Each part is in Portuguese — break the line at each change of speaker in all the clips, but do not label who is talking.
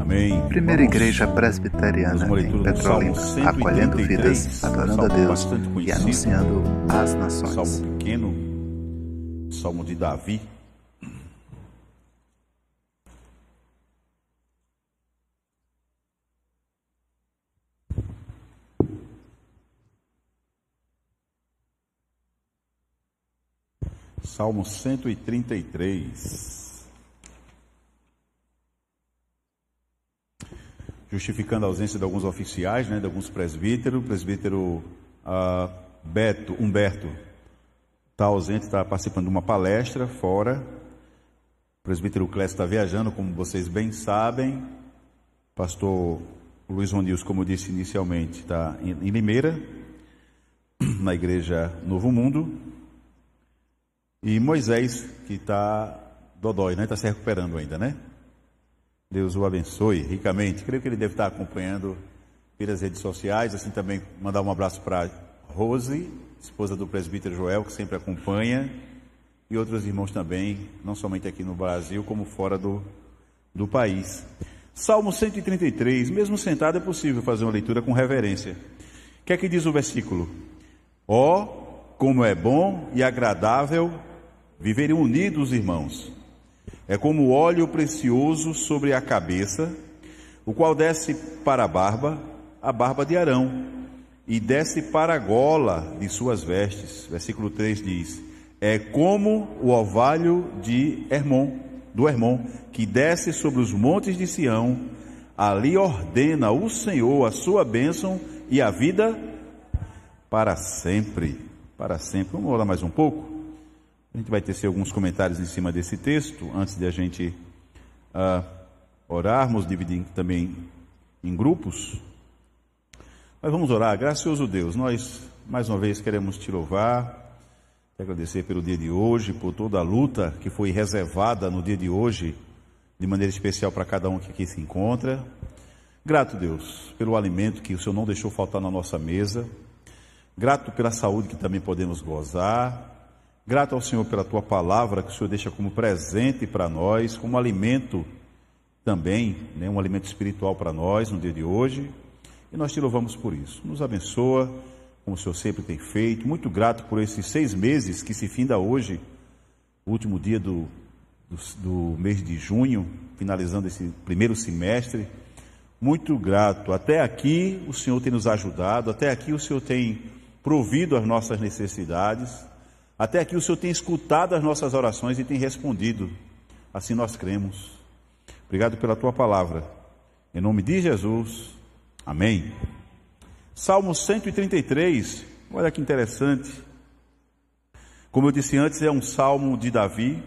Amém.
Primeira Igreja Presbiteriana em Petrolina, acolhendo vidas, adorando a Deus e anunciando às nações.
Salmo pequeno, Salmo de Davi. Salmo 133. Justificando a ausência de alguns oficiais, né, de alguns presbíteros. O presbítero uh, Beto, Humberto está ausente, está participando de uma palestra fora. O presbítero Clécio está viajando, como vocês bem sabem. Pastor Luiz Ronils, como disse inicialmente, está em, em Limeira, na igreja Novo Mundo. E Moisés, que está dodói, né? Está se recuperando ainda, né? Deus o abençoe ricamente. Creio que ele deve estar acompanhando pelas redes sociais. Assim também mandar um abraço para Rose, esposa do presbítero Joel, que sempre acompanha, e outros irmãos também, não somente aqui no Brasil, como fora do, do país. Salmo 133, mesmo sentado é possível fazer uma leitura com reverência. O que é que diz o versículo? Ó, oh, como é bom e agradável viverem unidos, irmãos. É como óleo precioso sobre a cabeça, o qual desce para a barba, a barba de Arão, e desce para a gola de suas vestes. Versículo 3 diz: É como o orvalho de Hermon, do Hermon, que desce sobre os montes de Sião, ali ordena o Senhor a sua bênção e a vida para sempre. Para sempre. Vamos orar mais um pouco? A gente vai tecer alguns comentários em cima desse texto, antes de a gente uh, orarmos, dividir também em grupos. Mas vamos orar. Gracioso Deus, nós mais uma vez queremos te louvar, te agradecer pelo dia de hoje, por toda a luta que foi reservada no dia de hoje, de maneira especial para cada um que aqui se encontra. Grato, Deus, pelo alimento que o Senhor não deixou faltar na nossa mesa. Grato pela saúde que também podemos gozar. Grato ao Senhor pela tua palavra que o Senhor deixa como presente para nós, como alimento também, né, um alimento espiritual para nós no dia de hoje. E nós te louvamos por isso. Nos abençoa, como o Senhor sempre tem feito. Muito grato por esses seis meses que se finda hoje, o último dia do, do, do mês de junho, finalizando esse primeiro semestre. Muito grato. Até aqui o Senhor tem nos ajudado, até aqui o Senhor tem provido as nossas necessidades. Até aqui o Senhor tem escutado as nossas orações e tem respondido. Assim nós cremos. Obrigado pela tua palavra. Em nome de Jesus. Amém. Salmo 133. Olha que interessante. Como eu disse antes, é um salmo de Davi.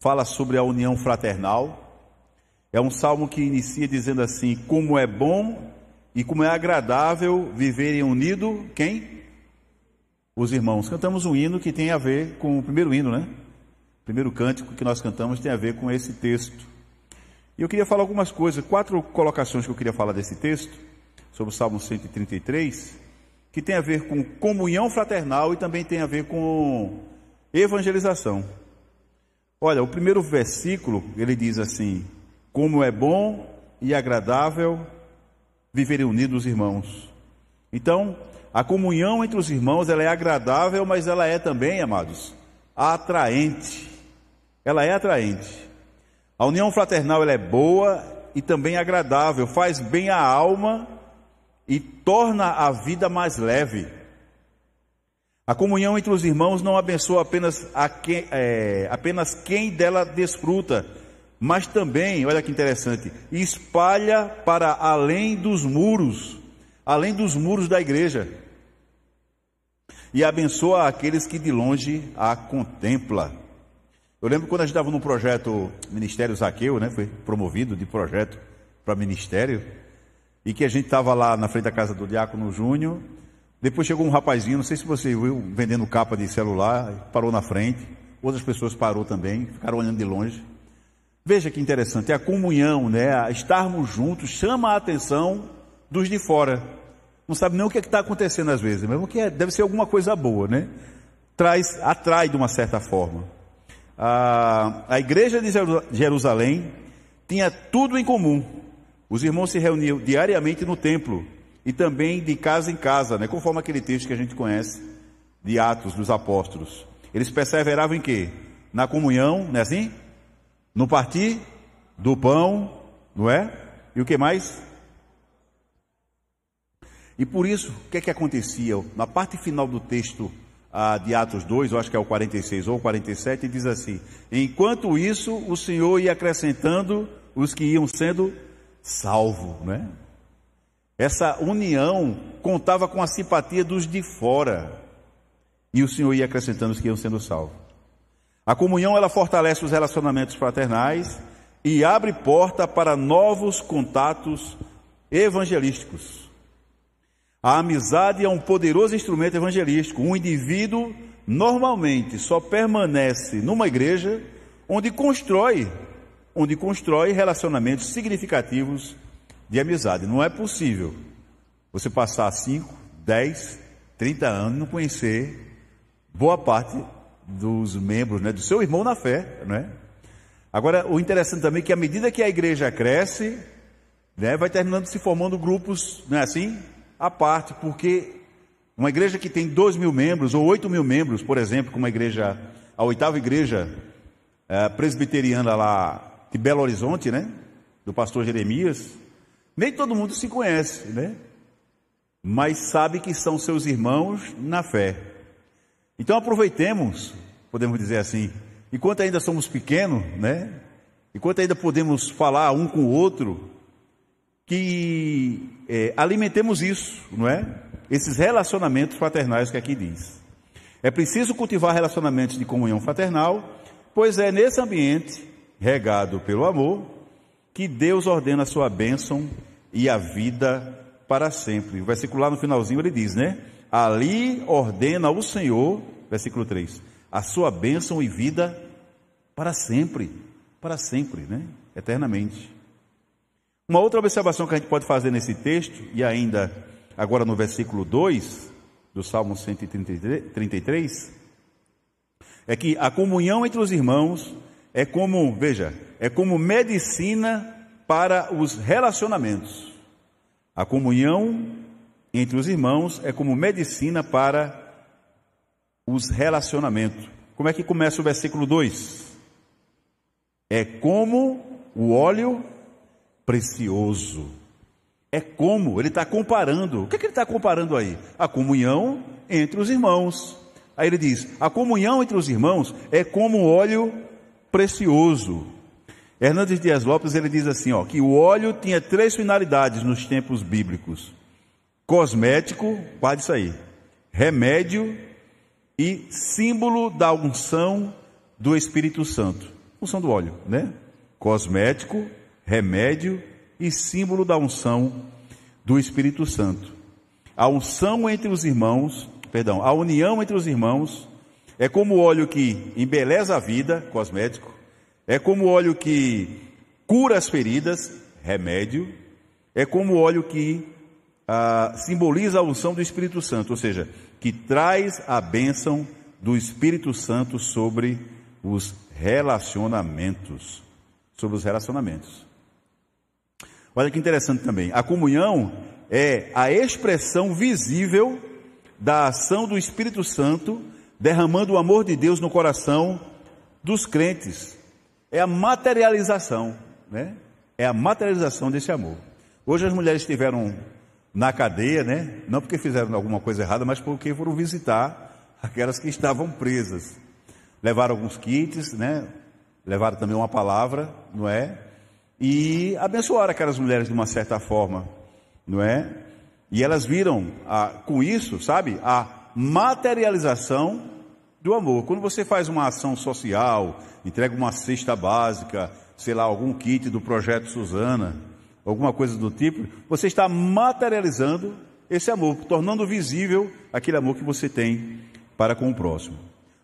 Fala sobre a união fraternal. É um salmo que inicia dizendo assim: Como é bom e como é agradável viverem unido quem? Os irmãos. Cantamos um hino que tem a ver com o primeiro hino, né? O primeiro cântico que nós cantamos tem a ver com esse texto. E eu queria falar algumas coisas, quatro colocações que eu queria falar desse texto, sobre o Salmo 133, que tem a ver com comunhão fraternal e também tem a ver com evangelização. Olha, o primeiro versículo, ele diz assim: Como é bom e agradável viverem unidos, irmãos. Então, a comunhão entre os irmãos, ela é agradável, mas ela é também, amados, atraente. Ela é atraente. A união fraternal ela é boa e também agradável, faz bem à alma e torna a vida mais leve. A comunhão entre os irmãos não abençoa apenas, quem, é, apenas quem dela desfruta, mas também, olha que interessante, espalha para além dos muros além dos muros da igreja, e abençoa aqueles que de longe a contempla. Eu lembro quando a gente estava no projeto Ministério Zaqueu, né? Foi promovido de projeto para ministério, e que a gente estava lá na frente da casa do Diácono Júnior. Depois chegou um rapazinho, não sei se você viu, vendendo capa de celular, parou na frente. Outras pessoas parou também, ficaram olhando de longe. Veja que interessante, a comunhão, né? Estarmos juntos chama a atenção dos de fora não sabe nem o que é está acontecendo às vezes, mesmo que é, deve ser alguma coisa boa, né? Traz, atrai de uma certa forma. a, a igreja de Jerusalém tinha tudo em comum. Os irmãos se reuniam diariamente no templo e também de casa em casa, né? conforme aquele texto que a gente conhece de Atos dos Apóstolos. Eles perseveravam em quê? Na comunhão, não é assim? No partir do pão, não é? E o que mais? E por isso, o que é que acontecia? Na parte final do texto ah, de Atos 2, eu acho que é o 46 ou 47, diz assim: Enquanto isso, o Senhor ia acrescentando os que iam sendo salvos, né? Essa união contava com a simpatia dos de fora. E o Senhor ia acrescentando os que iam sendo salvos. A comunhão ela fortalece os relacionamentos fraternais e abre porta para novos contatos evangelísticos. A amizade é um poderoso instrumento evangelístico. Um indivíduo normalmente só permanece numa igreja onde constrói, onde constrói relacionamentos significativos de amizade. Não é possível você passar 5, 10, 30 anos e não conhecer boa parte dos membros, né, do seu irmão na fé, não é? Agora, o interessante também é que à medida que a igreja cresce, né, vai terminando se formando grupos, não é assim? À parte, porque uma igreja que tem dois mil membros ou oito mil membros, por exemplo, como a igreja, a oitava igreja é, presbiteriana lá de Belo Horizonte, né? Do pastor Jeremias, nem todo mundo se conhece, né? Mas sabe que são seus irmãos na fé. Então aproveitemos, podemos dizer assim, enquanto ainda somos pequenos, né? Enquanto ainda podemos falar um com o outro, que é, alimentemos isso, não é? Esses relacionamentos fraternais que aqui diz. É preciso cultivar relacionamentos de comunhão fraternal, pois é nesse ambiente, regado pelo amor, que Deus ordena a sua bênção e a vida para sempre. O versículo lá no finalzinho ele diz, né? Ali ordena o Senhor, versículo 3, a sua bênção e vida para sempre, para sempre, né? Eternamente. Uma outra observação que a gente pode fazer nesse texto, e ainda agora no versículo 2 do Salmo 133, é que a comunhão entre os irmãos é como, veja, é como medicina para os relacionamentos. A comunhão entre os irmãos é como medicina para os relacionamentos. Como é que começa o versículo 2? É como o óleo precioso. É como, ele está comparando. O que, é que ele está comparando aí? A comunhão entre os irmãos. Aí ele diz: a comunhão entre os irmãos é como óleo precioso. Hernandes Dias Lopes ele diz assim, ó, que o óleo tinha três finalidades nos tempos bíblicos: cosmético, guarde isso aí, remédio e símbolo da unção do Espírito Santo. Unção do óleo, né? Cosmético, remédio e símbolo da unção do Espírito Santo. A unção entre os irmãos, perdão, a união entre os irmãos é como óleo que embeleza a vida, cosmético, é como óleo que cura as feridas, remédio, é como óleo que ah, simboliza a unção do Espírito Santo, ou seja, que traz a bênção do Espírito Santo sobre os relacionamentos. Sobre os relacionamentos. Olha que interessante também. A comunhão é a expressão visível da ação do Espírito Santo derramando o amor de Deus no coração dos crentes. É a materialização, né? É a materialização desse amor. Hoje as mulheres estiveram na cadeia, né? Não porque fizeram alguma coisa errada, mas porque foram visitar aquelas que estavam presas. Levaram alguns kits, né? Levaram também uma palavra, não é? E abençoaram aquelas mulheres de uma certa forma, não é? E elas viram a, com isso, sabe, a materialização do amor. Quando você faz uma ação social, entrega uma cesta básica, sei lá, algum kit do projeto Suzana, alguma coisa do tipo, você está materializando esse amor, tornando visível aquele amor que você tem para com o próximo.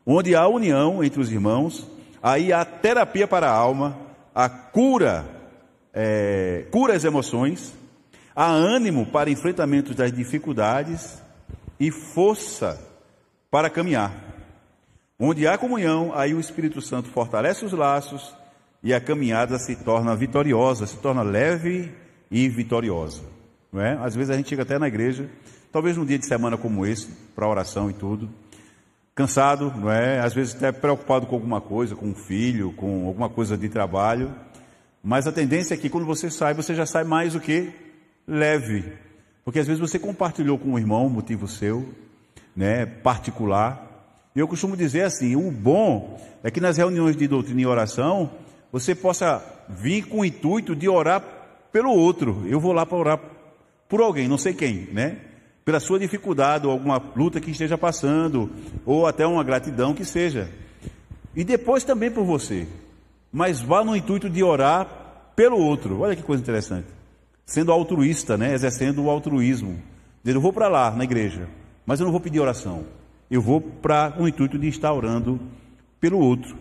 Onde há união entre os irmãos, aí há terapia para a alma, a cura é, cura as emoções, há ânimo para enfrentamento das dificuldades e força para caminhar. Onde há comunhão, aí o Espírito Santo fortalece os laços e a caminhada se torna vitoriosa, se torna leve e vitoriosa. Não é? Às vezes a gente chega até na igreja, talvez num dia de semana como esse, para oração e tudo, cansado, não é? Às vezes até preocupado com alguma coisa, com um filho, com alguma coisa de trabalho. Mas a tendência é que quando você sai, você já sai mais o que? Leve. Porque às vezes você compartilhou com um irmão motivo seu, né, particular. E eu costumo dizer assim, o bom é que nas reuniões de doutrina e oração, você possa vir com o intuito de orar pelo outro. Eu vou lá para orar por alguém, não sei quem, né? pela sua dificuldade ou alguma luta que esteja passando, ou até uma gratidão que seja. E depois também por você. Mas vá no intuito de orar pelo outro. Olha que coisa interessante. Sendo altruísta, né? exercendo o altruísmo. Eu vou para lá, na igreja, mas eu não vou pedir oração. Eu vou para o intuito de estar orando pelo outro.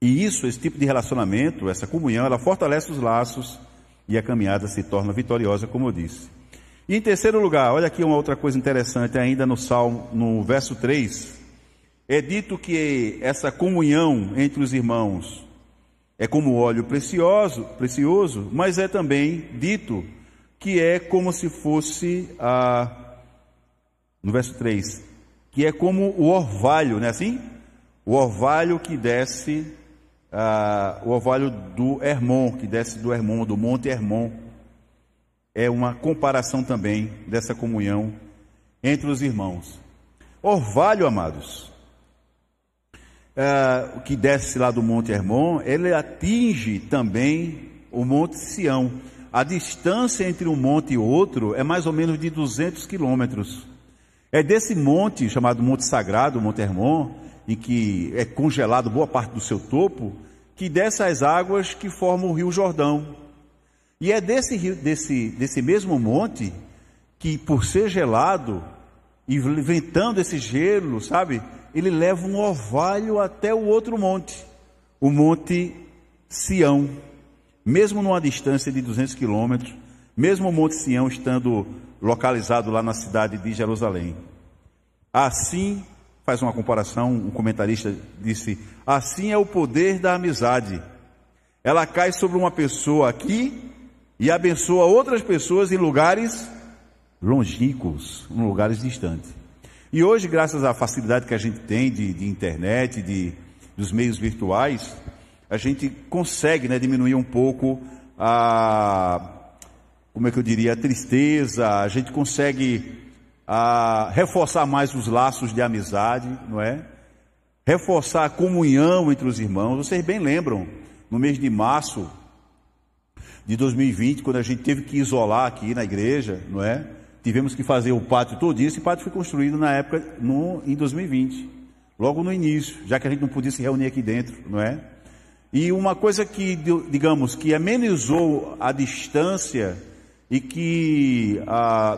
E isso, esse tipo de relacionamento, essa comunhão, ela fortalece os laços e a caminhada se torna vitoriosa, como eu disse. E em terceiro lugar, olha aqui uma outra coisa interessante ainda no Salmo, no verso 3. É dito que essa comunhão entre os irmãos é como óleo precioso, precioso, mas é também dito que é como se fosse a no verso 3, que é como o orvalho, não é assim? O orvalho que desce, o orvalho do Hermon, que desce do Hermon, do Monte Hermon é uma comparação também dessa comunhão entre os irmãos. Orvalho, amados, o que desce lá do Monte Hermon, ele atinge também o Monte Sião. A distância entre um monte e outro é mais ou menos de 200 quilômetros. É desse monte, chamado Monte Sagrado, Monte Hermon, em que é congelado boa parte do seu topo, que desce as águas que formam o Rio Jordão. E é desse, desse, desse mesmo monte que, por ser gelado e ventando esse gelo, sabe, ele leva um orvalho até o outro monte, o Monte Sião. Mesmo numa distância de 200 quilômetros, mesmo o Monte Sião estando localizado lá na cidade de Jerusalém. Assim, faz uma comparação, um comentarista disse: assim é o poder da amizade. Ela cai sobre uma pessoa aqui e abençoa outras pessoas em lugares longínquos, em lugares distantes. E hoje, graças à facilidade que a gente tem de, de internet, de, dos meios virtuais, a gente consegue né, diminuir um pouco a, como é que eu diria, a tristeza, a gente consegue a, reforçar mais os laços de amizade, não é? Reforçar a comunhão entre os irmãos. Vocês bem lembram, no mês de março, de 2020, quando a gente teve que isolar aqui na igreja, não é? Tivemos que fazer o pátio todo isso, esse pátio foi construído na época, no, em 2020, logo no início, já que a gente não podia se reunir aqui dentro, não é? E uma coisa que, digamos, que amenizou a distância e que,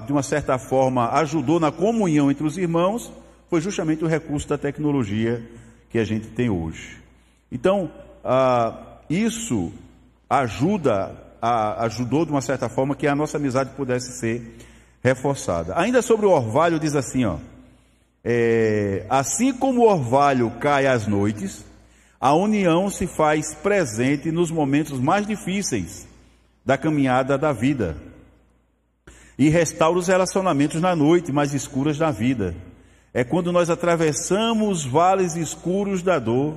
de uma certa forma, ajudou na comunhão entre os irmãos, foi justamente o recurso da tecnologia que a gente tem hoje. Então, isso ajuda ajudou de uma certa forma que a nossa amizade pudesse ser reforçada. Ainda sobre o orvalho, diz assim: ó, é, assim como o orvalho cai às noites, a união se faz presente nos momentos mais difíceis da caminhada da vida e restaura os relacionamentos na noite mais escuras da vida. É quando nós atravessamos vales escuros da dor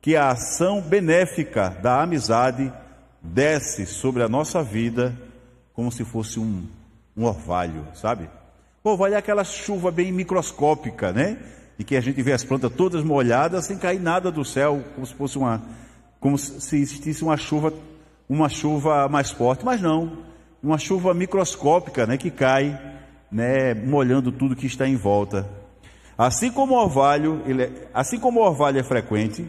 que a ação benéfica da amizade desce sobre a nossa vida como se fosse um, um orvalho, sabe? O orvalho é aquela chuva bem microscópica, né? E que a gente vê as plantas todas molhadas sem cair nada do céu, como se fosse uma, como se existisse uma chuva, uma chuva mais forte, mas não, uma chuva microscópica, né? Que cai, né? Molhando tudo que está em volta. Assim como o orvalho, é, assim como o orvalho é frequente,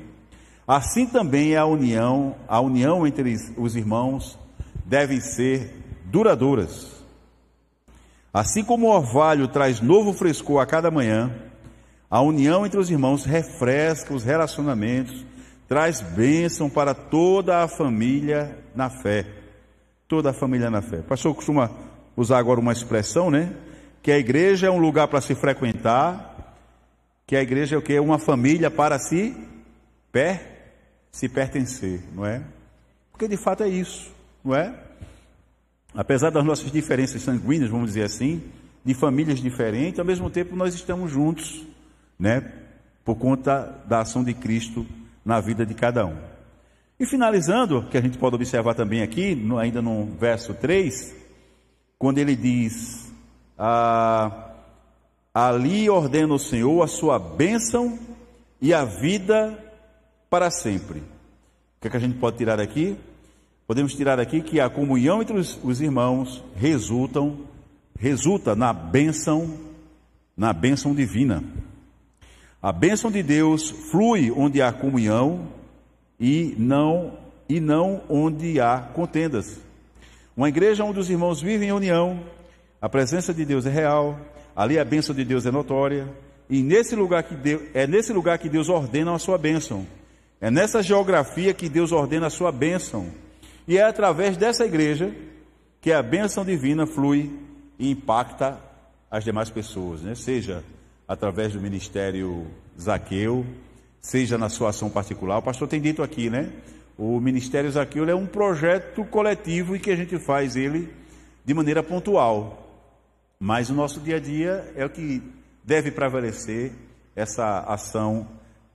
Assim também a união, a união entre os irmãos deve ser duradouras. Assim como o orvalho traz novo frescor a cada manhã, a união entre os irmãos refresca os relacionamentos, traz bênção para toda a família na fé. Toda a família na fé. O pastor costuma usar agora uma expressão, né? Que a igreja é um lugar para se frequentar, que a igreja é o que? É uma família para se, per, se pertencer, não é? Porque de fato é isso, não é? Apesar das nossas diferenças sanguíneas, vamos dizer assim, de famílias diferentes, ao mesmo tempo nós estamos juntos, né? Por conta da ação de Cristo na vida de cada um. E finalizando, que a gente pode observar também aqui, ainda no verso 3, quando ele diz: ah, Ali ordena o Senhor a sua bênção e a vida para sempre. O que, é que a gente pode tirar daqui? Podemos tirar aqui que a comunhão entre os, os irmãos resultam, resulta na bênção, na bênção divina. A bênção de Deus flui onde há comunhão e não e não onde há contendas. Uma igreja onde os irmãos vivem em união, a presença de Deus é real, ali a bênção de Deus é notória, e nesse lugar que Deus, é nesse lugar que Deus ordena a sua bênção. É nessa geografia que Deus ordena a sua bênção. E é através dessa igreja que a bênção divina flui e impacta as demais pessoas, né? seja através do ministério Zaqueu, seja na sua ação particular. O pastor tem dito aqui, né? O Ministério Zaqueu é um projeto coletivo e que a gente faz ele de maneira pontual. Mas o nosso dia a dia é o que deve prevalecer essa ação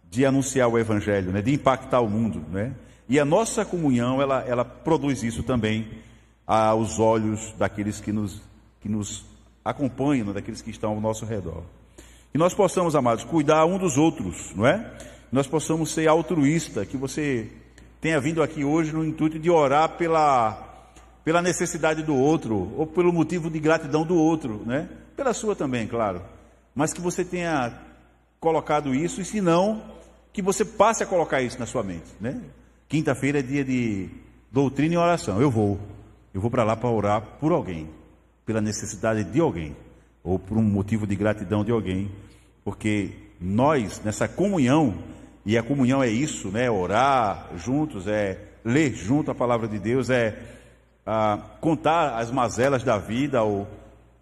de anunciar o Evangelho, né? de impactar o mundo. Né? E a nossa comunhão, ela, ela produz isso também aos olhos daqueles que nos, que nos acompanham, né? daqueles que estão ao nosso redor. Que nós possamos, amados, cuidar um dos outros, não é? Nós possamos ser altruísta, que você tenha vindo aqui hoje no intuito de orar pela, pela necessidade do outro, ou pelo motivo de gratidão do outro, né? Pela sua também, claro. Mas que você tenha colocado isso, e se não, que você passe a colocar isso na sua mente, né? Quinta-feira é dia de doutrina e oração. Eu vou. Eu vou para lá para orar por alguém, pela necessidade de alguém, ou por um motivo de gratidão de alguém, porque nós, nessa comunhão, e a comunhão é isso, né? Orar juntos, é ler junto a palavra de Deus, é ah, contar as mazelas da vida, ou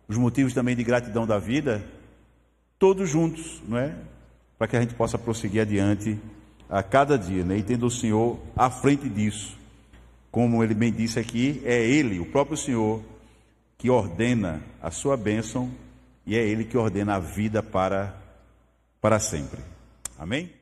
os motivos também de gratidão da vida, todos juntos, não é? Para que a gente possa prosseguir adiante a cada dia, né? E tendo o Senhor à frente disso. Como ele bem disse aqui, é Ele, o próprio Senhor, que ordena a sua bênção e é Ele que ordena a vida para, para sempre. Amém?